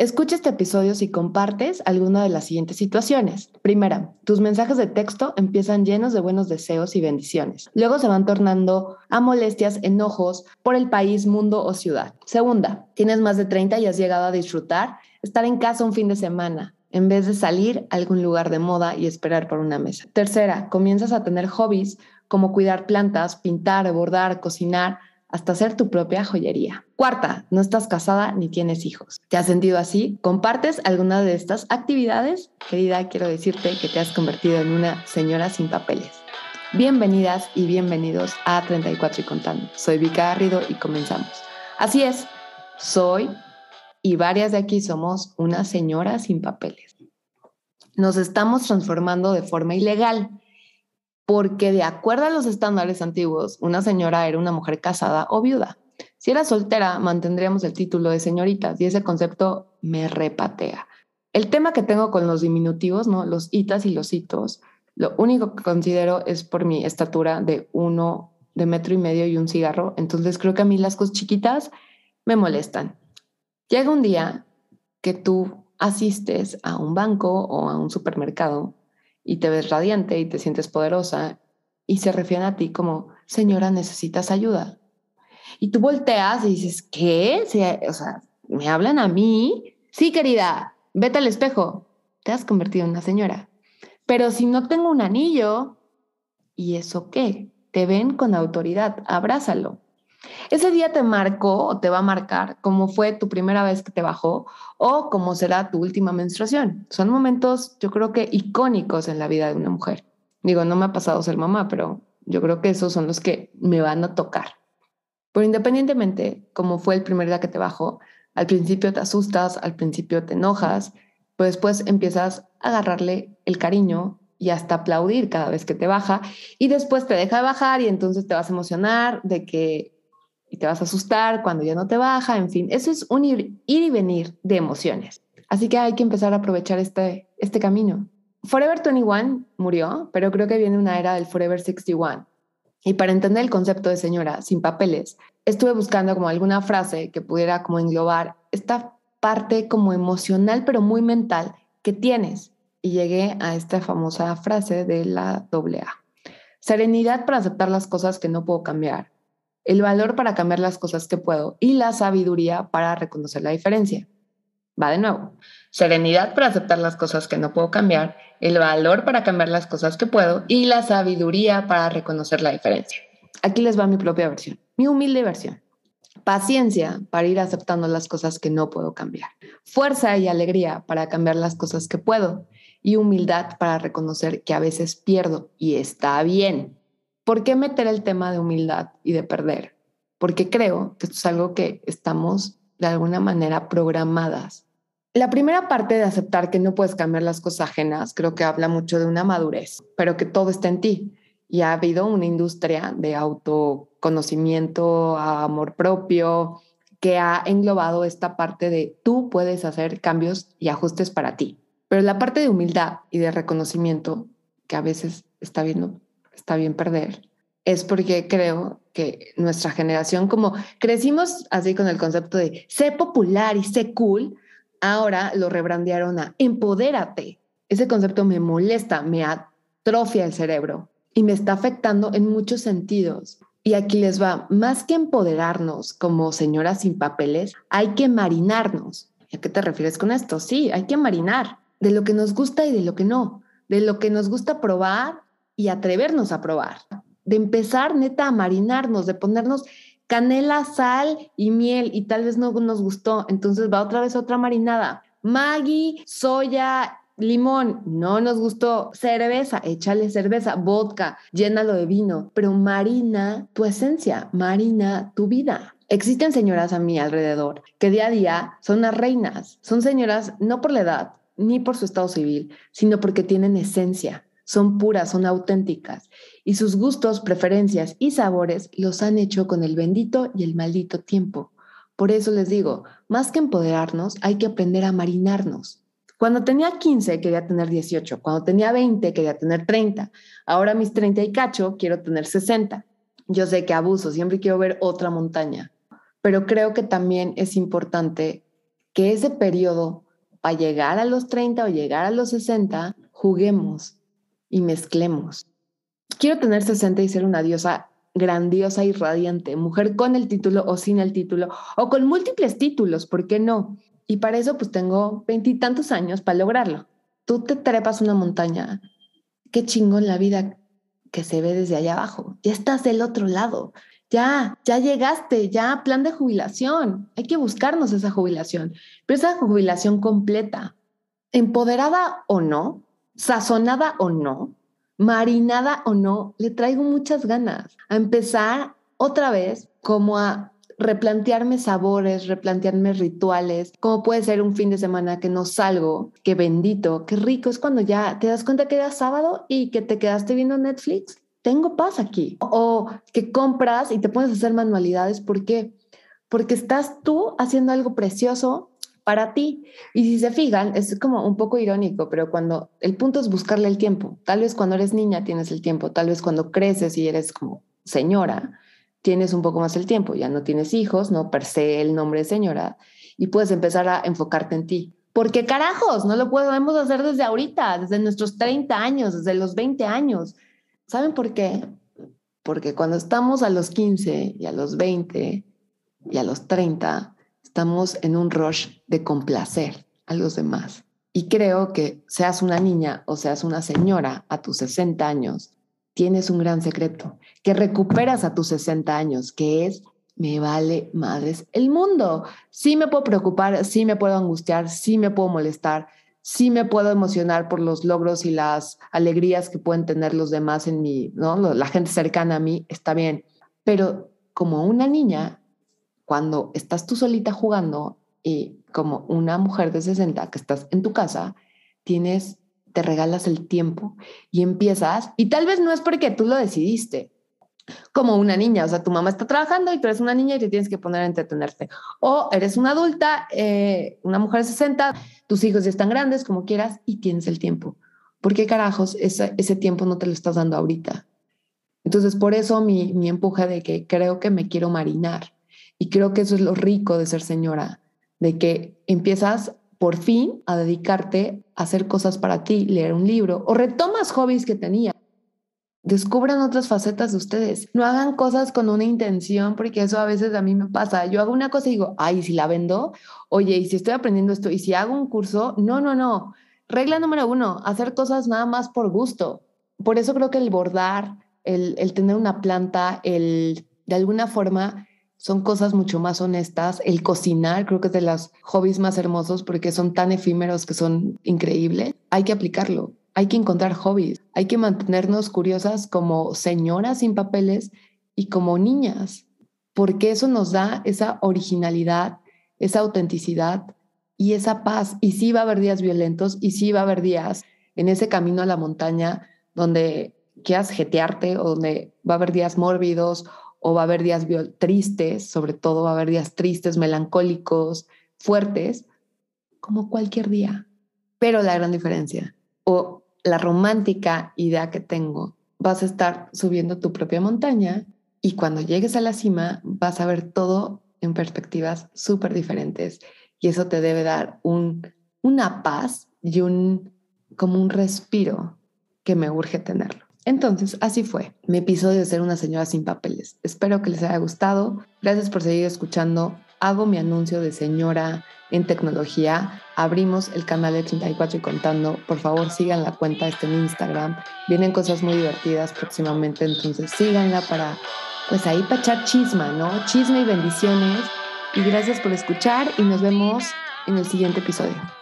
Escucha este episodio si compartes alguna de las siguientes situaciones. Primera, tus mensajes de texto empiezan llenos de buenos deseos y bendiciones. Luego se van tornando a molestias, enojos por el país, mundo o ciudad. Segunda, tienes más de 30 y has llegado a disfrutar estar en casa un fin de semana en vez de salir a algún lugar de moda y esperar por una mesa. Tercera, comienzas a tener hobbies como cuidar plantas, pintar, bordar, cocinar, hasta hacer tu propia joyería. Cuarta, no estás casada ni tienes hijos. ¿Te has sentido así? ¿Compartes alguna de estas actividades? Querida, quiero decirte que te has convertido en una señora sin papeles. Bienvenidas y bienvenidos a 34 y contando. Soy Vika Garrido y comenzamos. Así es, soy y varias de aquí somos una señora sin papeles. Nos estamos transformando de forma ilegal porque de acuerdo a los estándares antiguos, una señora era una mujer casada o viuda. Si era soltera, mantendríamos el título de señoritas y ese concepto me repatea. El tema que tengo con los diminutivos, ¿no? los itas y los hitos, lo único que considero es por mi estatura de uno de metro y medio y un cigarro. Entonces creo que a mí las cosas chiquitas me molestan. Llega un día que tú asistes a un banco o a un supermercado y te ves radiante y te sientes poderosa y se refieren a ti como, señora, necesitas ayuda. Y tú volteas y dices, ¿qué? O sea, ¿me hablan a mí? Sí, querida, vete al espejo. Te has convertido en una señora. Pero si no tengo un anillo, ¿y eso qué? Te ven con autoridad, abrázalo. Ese día te marcó o te va a marcar cómo fue tu primera vez que te bajó o cómo será tu última menstruación. Son momentos, yo creo que icónicos en la vida de una mujer. Digo, no me ha pasado ser mamá, pero yo creo que esos son los que me van a tocar. Pero independientemente cómo fue el primer día que te bajó, al principio te asustas, al principio te enojas, pero después empiezas a agarrarle el cariño y hasta aplaudir cada vez que te baja y después te deja de bajar y entonces te vas a emocionar de que y te vas a asustar cuando ya no te baja, en fin, eso es un ir, y venir de emociones. Así que hay que empezar a aprovechar este, este camino. Forever 21 murió, pero creo que viene una era del Forever 61. Y para entender el concepto de señora sin papeles, estuve buscando como alguna frase que pudiera como englobar esta parte como emocional, pero muy mental que tienes. Y llegué a esta famosa frase de la AA. Serenidad para aceptar las cosas que no puedo cambiar el valor para cambiar las cosas que puedo y la sabiduría para reconocer la diferencia. Va de nuevo. Serenidad para aceptar las cosas que no puedo cambiar, el valor para cambiar las cosas que puedo y la sabiduría para reconocer la diferencia. Aquí les va mi propia versión, mi humilde versión. Paciencia para ir aceptando las cosas que no puedo cambiar. Fuerza y alegría para cambiar las cosas que puedo. Y humildad para reconocer que a veces pierdo y está bien. ¿Por qué meter el tema de humildad y de perder? Porque creo que esto es algo que estamos de alguna manera programadas. La primera parte de aceptar que no puedes cambiar las cosas ajenas, creo que habla mucho de una madurez, pero que todo está en ti. Y ha habido una industria de autoconocimiento, amor propio, que ha englobado esta parte de tú puedes hacer cambios y ajustes para ti. Pero la parte de humildad y de reconocimiento, que a veces está viendo está bien perder, es porque creo que nuestra generación, como crecimos así con el concepto de sé popular y sé cool, ahora lo rebrandearon a empodérate. Ese concepto me molesta, me atrofia el cerebro y me está afectando en muchos sentidos. Y aquí les va, más que empoderarnos como señoras sin papeles, hay que marinarnos. ¿A qué te refieres con esto? Sí, hay que marinar de lo que nos gusta y de lo que no, de lo que nos gusta probar y atrevernos a probar, de empezar neta a marinarnos, de ponernos canela, sal y miel y tal vez no nos gustó, entonces va otra vez otra marinada. Maggi, soya, limón, no nos gustó. Cerveza, échale cerveza, vodka, llénalo de vino, pero marina tu esencia, marina tu vida. Existen señoras a mi alrededor que día a día son las reinas, son señoras no por la edad ni por su estado civil, sino porque tienen esencia, son puras, son auténticas y sus gustos, preferencias y sabores los han hecho con el bendito y el maldito tiempo. Por eso les digo, más que empoderarnos, hay que aprender a marinarnos. Cuando tenía 15 quería tener 18, cuando tenía 20 quería tener 30, ahora mis 30 y cacho quiero tener 60. Yo sé que abuso, siempre quiero ver otra montaña, pero creo que también es importante que ese periodo, para llegar a los 30 o llegar a los 60, juguemos y mezclemos. Quiero tener 60 y ser una diosa grandiosa y radiante, mujer con el título o sin el título, o con múltiples títulos, ¿por qué no? Y para eso pues tengo veintitantos años para lograrlo. Tú te trepas una montaña, qué chingón la vida que se ve desde allá abajo, ya estás del otro lado, ya, ya llegaste, ya plan de jubilación, hay que buscarnos esa jubilación, pero esa jubilación completa, empoderada o no, sazonada o no, marinada o no, le traigo muchas ganas a empezar otra vez como a replantearme sabores, replantearme rituales, como puede ser un fin de semana que no salgo, qué bendito, qué rico es cuando ya te das cuenta que era sábado y que te quedaste viendo Netflix. Tengo paz aquí. O que compras y te pones a hacer manualidades. ¿Por qué? Porque estás tú haciendo algo precioso para ti. Y si se fijan, es como un poco irónico, pero cuando el punto es buscarle el tiempo, tal vez cuando eres niña tienes el tiempo, tal vez cuando creces y eres como señora, tienes un poco más el tiempo, ya no tienes hijos, no per se el nombre de señora, y puedes empezar a enfocarte en ti. Porque carajos, no lo podemos hacer desde ahorita, desde nuestros 30 años, desde los 20 años. ¿Saben por qué? Porque cuando estamos a los 15 y a los 20 y a los 30, estamos en un rush de complacer a los demás. Y creo que seas una niña o seas una señora a tus 60 años, tienes un gran secreto que recuperas a tus 60 años, que es me vale madres el mundo. Sí me puedo preocupar, sí me puedo angustiar, sí me puedo molestar, sí me puedo emocionar por los logros y las alegrías que pueden tener los demás en mí, ¿no? La gente cercana a mí está bien, pero como una niña cuando estás tú solita jugando y como una mujer de 60 que estás en tu casa, tienes, te regalas el tiempo y empiezas, y tal vez no es porque tú lo decidiste, como una niña, o sea, tu mamá está trabajando y tú eres una niña y te tienes que poner a entretenerte. O eres una adulta, eh, una mujer de 60, tus hijos ya están grandes, como quieras, y tienes el tiempo. ¿Por qué carajos ese, tiempo no te lo estás dando ahorita? Entonces, por eso mi, mi empuje de que creo que me quiero marinar y creo que eso es lo rico de ser señora, de que empiezas por fin a dedicarte a hacer cosas para ti, leer un libro o retomas hobbies que tenía. Descubran otras facetas de ustedes. No hagan cosas con una intención, porque eso a veces a mí me pasa. Yo hago una cosa y digo, ay, si la vendo, oye, y si estoy aprendiendo esto, y si hago un curso, no, no, no. Regla número uno, hacer cosas nada más por gusto. Por eso creo que el bordar, el, el tener una planta, el de alguna forma son cosas mucho más honestas. El cocinar creo que es de los hobbies más hermosos porque son tan efímeros que son increíbles. Hay que aplicarlo, hay que encontrar hobbies, hay que mantenernos curiosas como señoras sin papeles y como niñas, porque eso nos da esa originalidad, esa autenticidad y esa paz. Y sí va a haber días violentos y sí va a haber días en ese camino a la montaña donde quieras jetearte o donde va a haber días mórbidos o va a haber días tristes, sobre todo va a haber días tristes, melancólicos, fuertes, como cualquier día. Pero la gran diferencia o la romántica idea que tengo, vas a estar subiendo tu propia montaña y cuando llegues a la cima vas a ver todo en perspectivas súper diferentes y eso te debe dar un, una paz y un como un respiro que me urge tenerlo. Entonces, así fue mi episodio de ser una señora sin papeles. Espero que les haya gustado. Gracias por seguir escuchando. Hago mi anuncio de señora en tecnología. Abrimos el canal de 34 y contando. Por favor, sigan la cuenta, está en Instagram. Vienen cosas muy divertidas próximamente, entonces síganla para, pues ahí para echar chisma, ¿no? Chisme y bendiciones. Y gracias por escuchar y nos vemos en el siguiente episodio.